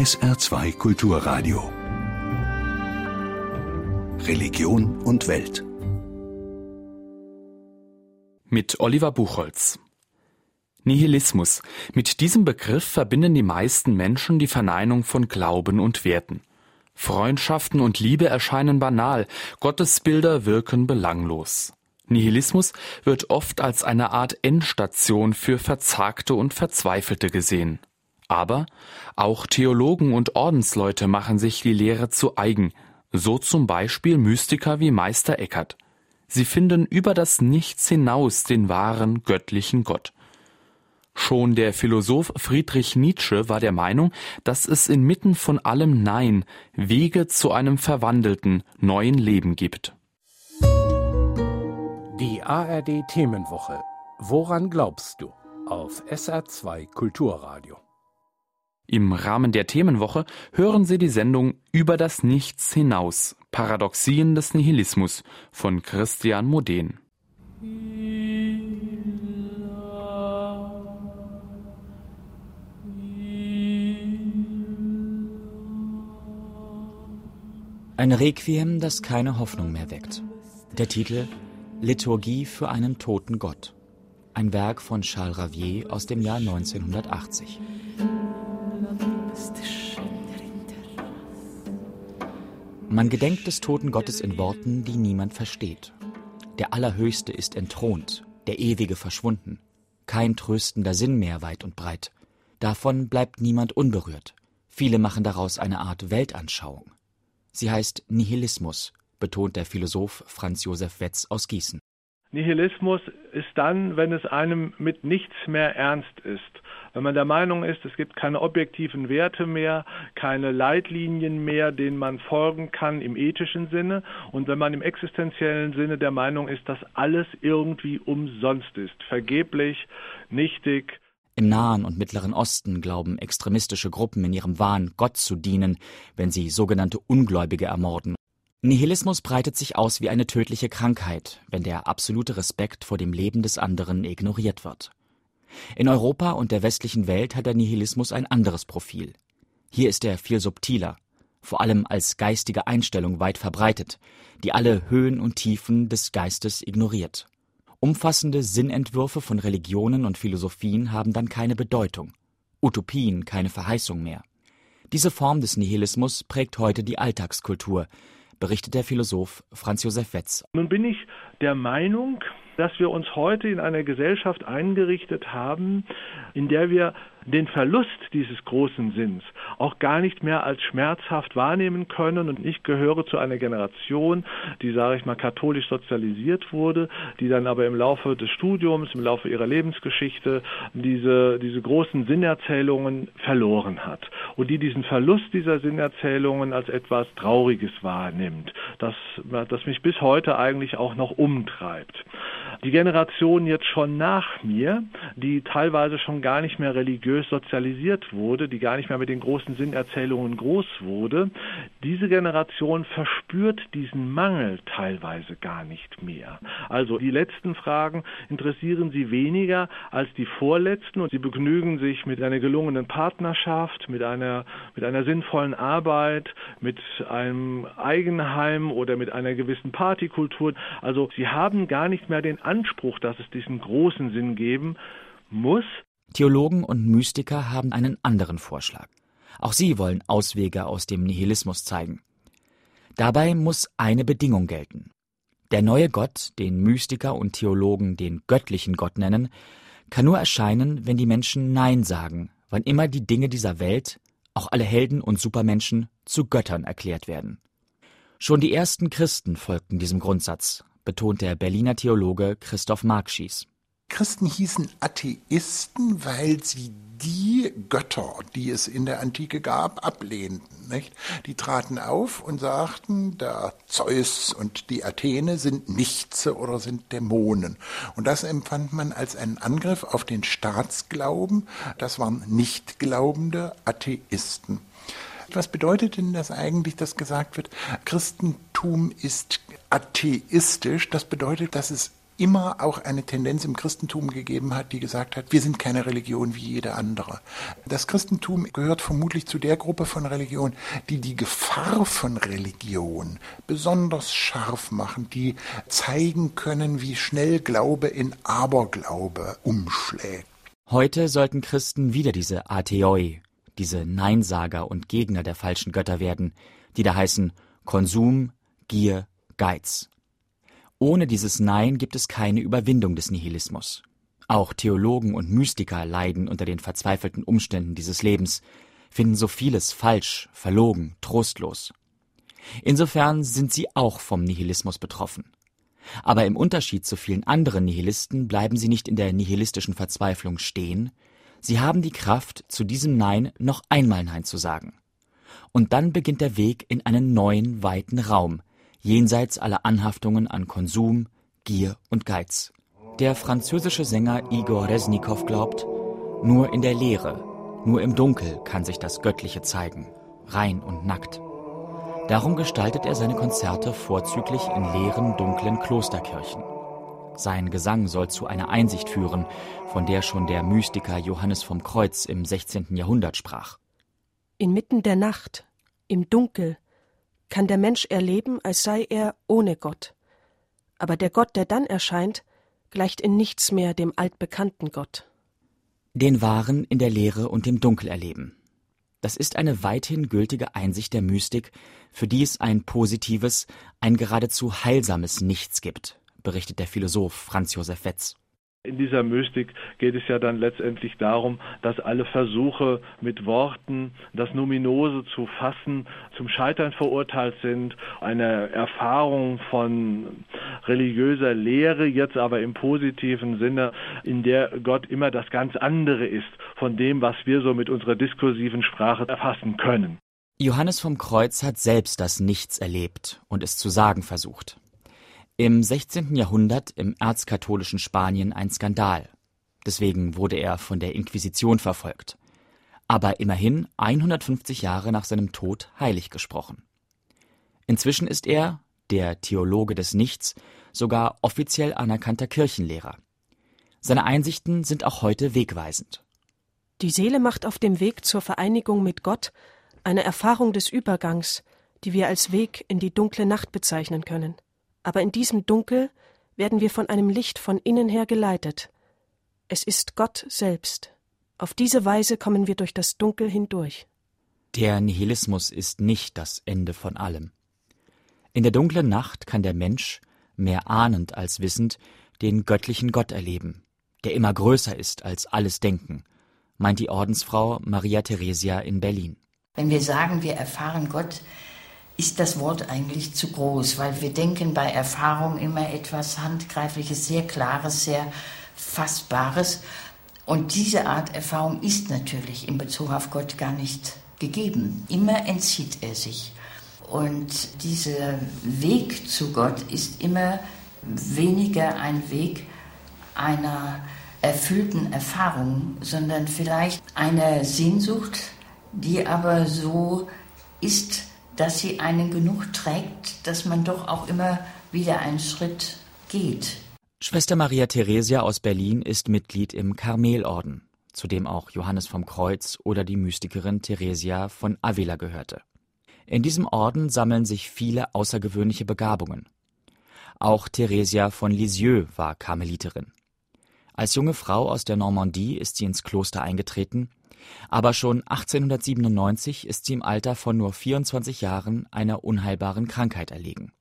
SR2 Kulturradio. Religion und Welt. Mit Oliver Buchholz. Nihilismus. Mit diesem Begriff verbinden die meisten Menschen die Verneinung von Glauben und Werten. Freundschaften und Liebe erscheinen banal, Gottesbilder wirken belanglos. Nihilismus wird oft als eine Art Endstation für Verzagte und Verzweifelte gesehen. Aber auch Theologen und Ordensleute machen sich die Lehre zu eigen, so zum Beispiel Mystiker wie Meister Eckhart. Sie finden über das Nichts hinaus den wahren göttlichen Gott. Schon der Philosoph Friedrich Nietzsche war der Meinung, dass es inmitten von allem Nein Wege zu einem verwandelten, neuen Leben gibt. Die ARD Themenwoche. Woran glaubst du? Auf SR2 Kulturradio. Im Rahmen der Themenwoche hören Sie die Sendung Über das Nichts hinaus. Paradoxien des Nihilismus von Christian Moden. Ein Requiem, das keine Hoffnung mehr weckt. Der Titel Liturgie für einen toten Gott. Ein Werk von Charles Ravier aus dem Jahr 1980. Man gedenkt des toten Gottes in Worten, die niemand versteht. Der Allerhöchste ist entthront, der Ewige verschwunden. Kein tröstender Sinn mehr weit und breit. Davon bleibt niemand unberührt. Viele machen daraus eine Art Weltanschauung. Sie heißt Nihilismus, betont der Philosoph Franz Josef Wetz aus Gießen. Nihilismus ist dann, wenn es einem mit nichts mehr ernst ist. Wenn man der Meinung ist, es gibt keine objektiven Werte mehr, keine Leitlinien mehr, denen man folgen kann im ethischen Sinne und wenn man im existenziellen Sinne der Meinung ist, dass alles irgendwie umsonst ist, vergeblich, nichtig, im Nahen und Mittleren Osten glauben extremistische Gruppen in ihrem Wahn, Gott zu dienen, wenn sie sogenannte Ungläubige ermorden. Nihilismus breitet sich aus wie eine tödliche Krankheit, wenn der absolute Respekt vor dem Leben des anderen ignoriert wird. In Europa und der westlichen Welt hat der Nihilismus ein anderes Profil. Hier ist er viel subtiler, vor allem als geistige Einstellung weit verbreitet, die alle Höhen und Tiefen des Geistes ignoriert. Umfassende Sinnentwürfe von Religionen und Philosophien haben dann keine Bedeutung, Utopien keine Verheißung mehr. Diese Form des Nihilismus prägt heute die Alltagskultur, berichtet der Philosoph Franz Josef Wetz. Nun bin ich der Meinung, dass wir uns heute in einer Gesellschaft eingerichtet haben, in der wir den Verlust dieses großen Sinns auch gar nicht mehr als schmerzhaft wahrnehmen können. Und ich gehöre zu einer Generation, die, sage ich mal, katholisch sozialisiert wurde, die dann aber im Laufe des Studiums, im Laufe ihrer Lebensgeschichte diese, diese großen Sinnerzählungen verloren hat. Und die diesen Verlust dieser Sinnerzählungen als etwas Trauriges wahrnimmt, das, das mich bis heute eigentlich auch noch umtreibt. Die Generation jetzt schon nach mir, die teilweise schon gar nicht mehr religiös sozialisiert wurde, die gar nicht mehr mit den großen Sinnerzählungen groß wurde, diese Generation verspürt diesen Mangel teilweise gar nicht mehr. Also die letzten Fragen interessieren sie weniger als die vorletzten und sie begnügen sich mit einer gelungenen Partnerschaft, mit einer, mit einer sinnvollen Arbeit, mit einem Eigenheim oder mit einer gewissen Partykultur. Also sie haben gar nicht mehr den Anspruch, dass es diesen großen Sinn geben muss. Theologen und Mystiker haben einen anderen Vorschlag. Auch sie wollen Auswege aus dem Nihilismus zeigen. Dabei muss eine Bedingung gelten. Der neue Gott, den Mystiker und Theologen den göttlichen Gott nennen, kann nur erscheinen, wenn die Menschen Nein sagen, wann immer die Dinge dieser Welt, auch alle Helden und Supermenschen, zu Göttern erklärt werden. Schon die ersten Christen folgten diesem Grundsatz, betont der Berliner Theologe Christoph Markschies. Christen hießen Atheisten, weil sie die Götter, die es in der Antike gab, ablehnten. Nicht? Die traten auf und sagten, der Zeus und die Athene sind Nichtse oder sind Dämonen. Und das empfand man als einen Angriff auf den Staatsglauben. Das waren nichtglaubende Atheisten. Was bedeutet denn das eigentlich, dass gesagt wird, Christentum ist atheistisch? Das bedeutet, dass es immer auch eine Tendenz im Christentum gegeben hat, die gesagt hat, wir sind keine Religion wie jede andere. Das Christentum gehört vermutlich zu der Gruppe von Religionen, die die Gefahr von Religion besonders scharf machen, die zeigen können, wie schnell Glaube in Aberglaube umschlägt. Heute sollten Christen wieder diese Atheoi, diese Neinsager und Gegner der falschen Götter werden, die da heißen Konsum, Gier, Geiz. Ohne dieses Nein gibt es keine Überwindung des Nihilismus. Auch Theologen und Mystiker leiden unter den verzweifelten Umständen dieses Lebens, finden so vieles falsch, verlogen, trostlos. Insofern sind sie auch vom Nihilismus betroffen. Aber im Unterschied zu vielen anderen Nihilisten bleiben sie nicht in der nihilistischen Verzweiflung stehen, sie haben die Kraft, zu diesem Nein noch einmal Nein zu sagen. Und dann beginnt der Weg in einen neuen, weiten Raum, jenseits aller Anhaftungen an Konsum, Gier und Geiz. Der französische Sänger Igor Resnikow glaubt, nur in der Leere, nur im Dunkel kann sich das Göttliche zeigen, rein und nackt. Darum gestaltet er seine Konzerte vorzüglich in leeren, dunklen Klosterkirchen. Sein Gesang soll zu einer Einsicht führen, von der schon der Mystiker Johannes vom Kreuz im 16. Jahrhundert sprach. Inmitten der Nacht, im Dunkel, kann der Mensch erleben, als sei er ohne Gott. Aber der Gott, der dann erscheint, gleicht in nichts mehr dem altbekannten Gott. Den wahren in der Leere und dem Dunkel erleben. Das ist eine weithin gültige Einsicht der Mystik, für die es ein positives, ein geradezu heilsames Nichts gibt, berichtet der Philosoph Franz Josef Wetz. In dieser Mystik geht es ja dann letztendlich darum, dass alle Versuche mit Worten das Numinose zu fassen zum Scheitern verurteilt sind. Eine Erfahrung von religiöser Lehre, jetzt aber im positiven Sinne, in der Gott immer das ganz andere ist von dem, was wir so mit unserer diskursiven Sprache erfassen können. Johannes vom Kreuz hat selbst das Nichts erlebt und es zu sagen versucht. Im 16. Jahrhundert im erzkatholischen Spanien ein Skandal. Deswegen wurde er von der Inquisition verfolgt. Aber immerhin 150 Jahre nach seinem Tod heilig gesprochen. Inzwischen ist er, der Theologe des Nichts, sogar offiziell anerkannter Kirchenlehrer. Seine Einsichten sind auch heute wegweisend. Die Seele macht auf dem Weg zur Vereinigung mit Gott eine Erfahrung des Übergangs, die wir als Weg in die dunkle Nacht bezeichnen können aber in diesem Dunkel werden wir von einem Licht von innen her geleitet. Es ist Gott selbst. Auf diese Weise kommen wir durch das Dunkel hindurch. Der Nihilismus ist nicht das Ende von allem. In der dunklen Nacht kann der Mensch, mehr ahnend als wissend, den göttlichen Gott erleben, der immer größer ist als alles Denken, meint die Ordensfrau Maria Theresia in Berlin. Wenn wir sagen, wir erfahren Gott, ist das Wort eigentlich zu groß, weil wir denken bei Erfahrung immer etwas Handgreifliches, sehr Klares, sehr Fassbares. Und diese Art Erfahrung ist natürlich in Bezug auf Gott gar nicht gegeben. Immer entzieht er sich. Und dieser Weg zu Gott ist immer weniger ein Weg einer erfüllten Erfahrung, sondern vielleicht einer Sehnsucht, die aber so ist, dass sie einen genug trägt, dass man doch auch immer wieder einen Schritt geht. Schwester Maria Theresia aus Berlin ist Mitglied im Karmelorden, zu dem auch Johannes vom Kreuz oder die Mystikerin Theresia von Avila gehörte. In diesem Orden sammeln sich viele außergewöhnliche Begabungen. Auch Theresia von Lisieux war Karmeliterin. Als junge Frau aus der Normandie ist sie ins Kloster eingetreten aber schon 1897 ist sie im Alter von nur 24 Jahren einer unheilbaren Krankheit erlegen.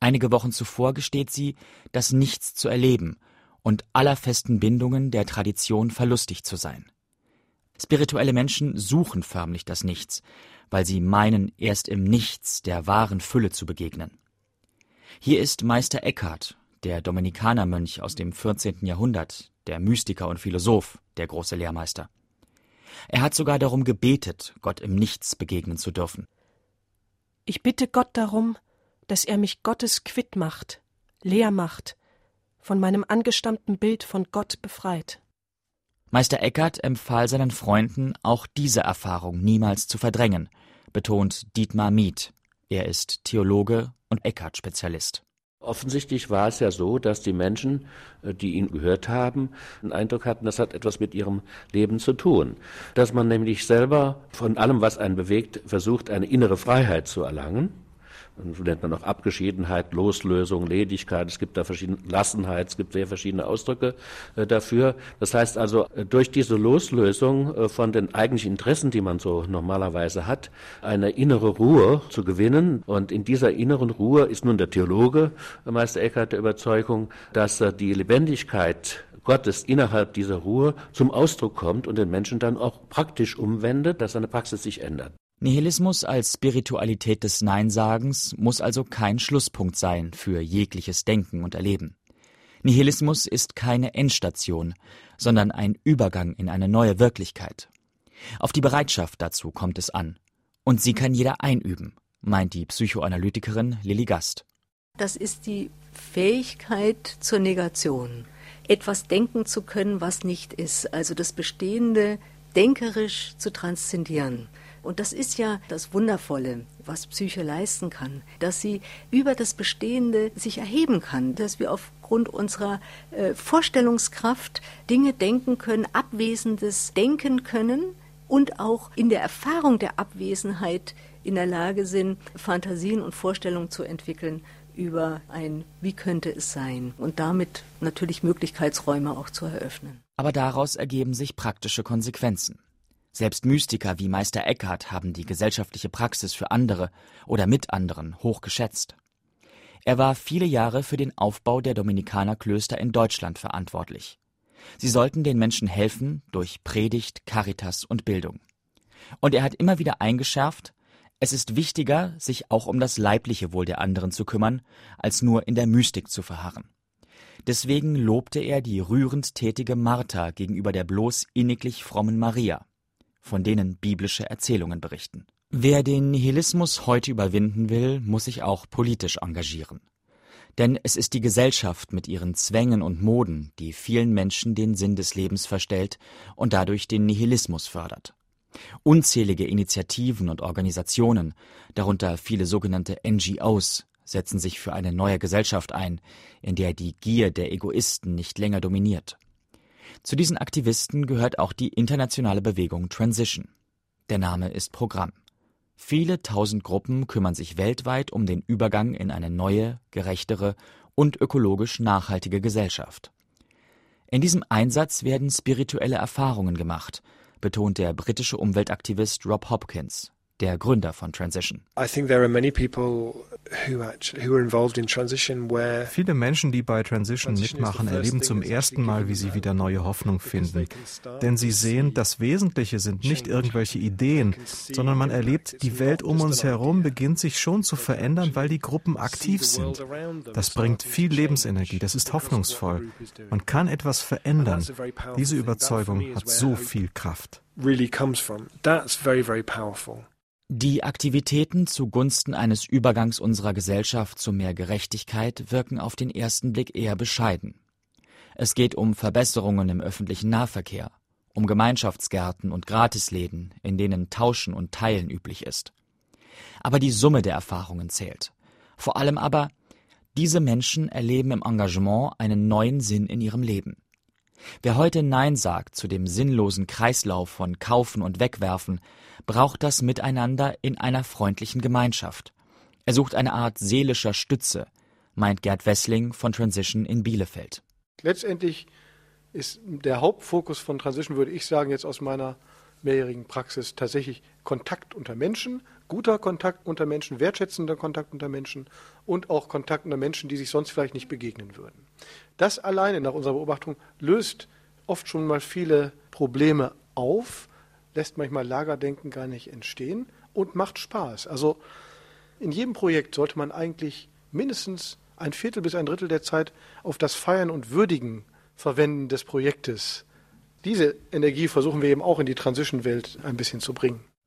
Einige Wochen zuvor gesteht sie, das Nichts zu erleben und aller festen Bindungen der Tradition verlustig zu sein. Spirituelle Menschen suchen förmlich das Nichts, weil sie meinen, erst im Nichts der wahren Fülle zu begegnen. Hier ist Meister Eckhart, der Dominikanermönch aus dem 14. Jahrhundert, der Mystiker und Philosoph, der große Lehrmeister. Er hat sogar darum gebetet, Gott im Nichts begegnen zu dürfen. Ich bitte Gott darum, dass er mich Gottes quitt macht, leer macht, von meinem angestammten Bild von Gott befreit. Meister Eckert empfahl seinen Freunden, auch diese Erfahrung niemals zu verdrängen, betont Dietmar Mieth. Er ist Theologe und Eckart-Spezialist. Offensichtlich war es ja so, dass die Menschen, äh, die ihn gehört haben, den Eindruck hatten, das hat etwas mit ihrem Leben zu tun. Dass man nämlich selber von allem, was einen bewegt, versucht, eine innere Freiheit zu erlangen nennt man auch Abgeschiedenheit, Loslösung, Ledigkeit. Es gibt da verschiedene Lassenheit, es gibt sehr verschiedene Ausdrücke äh, dafür. Das heißt also, äh, durch diese Loslösung äh, von den eigentlichen Interessen, die man so normalerweise hat, eine innere Ruhe zu gewinnen. Und in dieser inneren Ruhe ist nun der Theologe, äh, Meister Eckhart, der Überzeugung, dass äh, die Lebendigkeit Gottes innerhalb dieser Ruhe zum Ausdruck kommt und den Menschen dann auch praktisch umwendet, dass seine Praxis sich ändert. Nihilismus als Spiritualität des Neinsagens muss also kein Schlusspunkt sein für jegliches Denken und Erleben. Nihilismus ist keine Endstation, sondern ein Übergang in eine neue Wirklichkeit. Auf die Bereitschaft dazu kommt es an. Und sie kann jeder einüben, meint die Psychoanalytikerin Lilly Gast. Das ist die Fähigkeit zur Negation. Etwas denken zu können, was nicht ist, also das Bestehende denkerisch zu transzendieren. Und das ist ja das Wundervolle, was Psyche leisten kann, dass sie über das Bestehende sich erheben kann, dass wir aufgrund unserer äh, Vorstellungskraft Dinge denken können, Abwesendes denken können und auch in der Erfahrung der Abwesenheit in der Lage sind, Fantasien und Vorstellungen zu entwickeln über ein Wie könnte es sein und damit natürlich Möglichkeitsräume auch zu eröffnen. Aber daraus ergeben sich praktische Konsequenzen. Selbst Mystiker wie Meister Eckhart haben die gesellschaftliche Praxis für andere oder mit anderen hoch geschätzt. Er war viele Jahre für den Aufbau der Dominikanerklöster in Deutschland verantwortlich. Sie sollten den Menschen helfen durch Predigt, Caritas und Bildung. Und er hat immer wieder eingeschärft, es ist wichtiger, sich auch um das leibliche Wohl der anderen zu kümmern, als nur in der Mystik zu verharren. Deswegen lobte er die rührend tätige Martha gegenüber der bloß inniglich frommen Maria von denen biblische Erzählungen berichten. Wer den Nihilismus heute überwinden will, muss sich auch politisch engagieren. Denn es ist die Gesellschaft mit ihren Zwängen und Moden, die vielen Menschen den Sinn des Lebens verstellt und dadurch den Nihilismus fördert. Unzählige Initiativen und Organisationen, darunter viele sogenannte NGOs, setzen sich für eine neue Gesellschaft ein, in der die Gier der Egoisten nicht länger dominiert. Zu diesen Aktivisten gehört auch die internationale Bewegung Transition. Der Name ist Programm. Viele tausend Gruppen kümmern sich weltweit um den Übergang in eine neue, gerechtere und ökologisch nachhaltige Gesellschaft. In diesem Einsatz werden spirituelle Erfahrungen gemacht, betont der britische Umweltaktivist Rob Hopkins der Gründer von Transition. Viele Menschen, die bei Transition mitmachen, erleben zum ersten Mal, wie sie wieder neue Hoffnung finden. Denn sie sehen, das Wesentliche sind nicht irgendwelche Ideen, sondern man erlebt, die Welt um uns herum beginnt sich schon zu verändern, weil die Gruppen aktiv sind. Das bringt viel Lebensenergie, das ist hoffnungsvoll. Man kann etwas verändern. Diese Überzeugung hat so viel Kraft. Really comes from. That's very, very powerful. Die Aktivitäten zugunsten eines Übergangs unserer Gesellschaft zu mehr Gerechtigkeit wirken auf den ersten Blick eher bescheiden. Es geht um Verbesserungen im öffentlichen Nahverkehr, um Gemeinschaftsgärten und Gratisläden, in denen Tauschen und Teilen üblich ist. Aber die Summe der Erfahrungen zählt. Vor allem aber, diese Menschen erleben im Engagement einen neuen Sinn in ihrem Leben. Wer heute Nein sagt zu dem sinnlosen Kreislauf von Kaufen und Wegwerfen, braucht das Miteinander in einer freundlichen Gemeinschaft. Er sucht eine Art seelischer Stütze, meint Gerd Wessling von Transition in Bielefeld. Letztendlich ist der Hauptfokus von Transition, würde ich sagen, jetzt aus meiner mehrjährigen Praxis tatsächlich Kontakt unter Menschen, guter Kontakt unter Menschen, wertschätzender Kontakt unter Menschen und auch Kontakt unter Menschen, die sich sonst vielleicht nicht begegnen würden. Das alleine nach unserer Beobachtung löst oft schon mal viele Probleme auf, lässt manchmal Lagerdenken gar nicht entstehen und macht Spaß. Also in jedem Projekt sollte man eigentlich mindestens ein Viertel bis ein Drittel der Zeit auf das Feiern und Würdigen verwenden des Projektes. Diese Energie versuchen wir eben auch in die Transition-Welt ein bisschen zu bringen.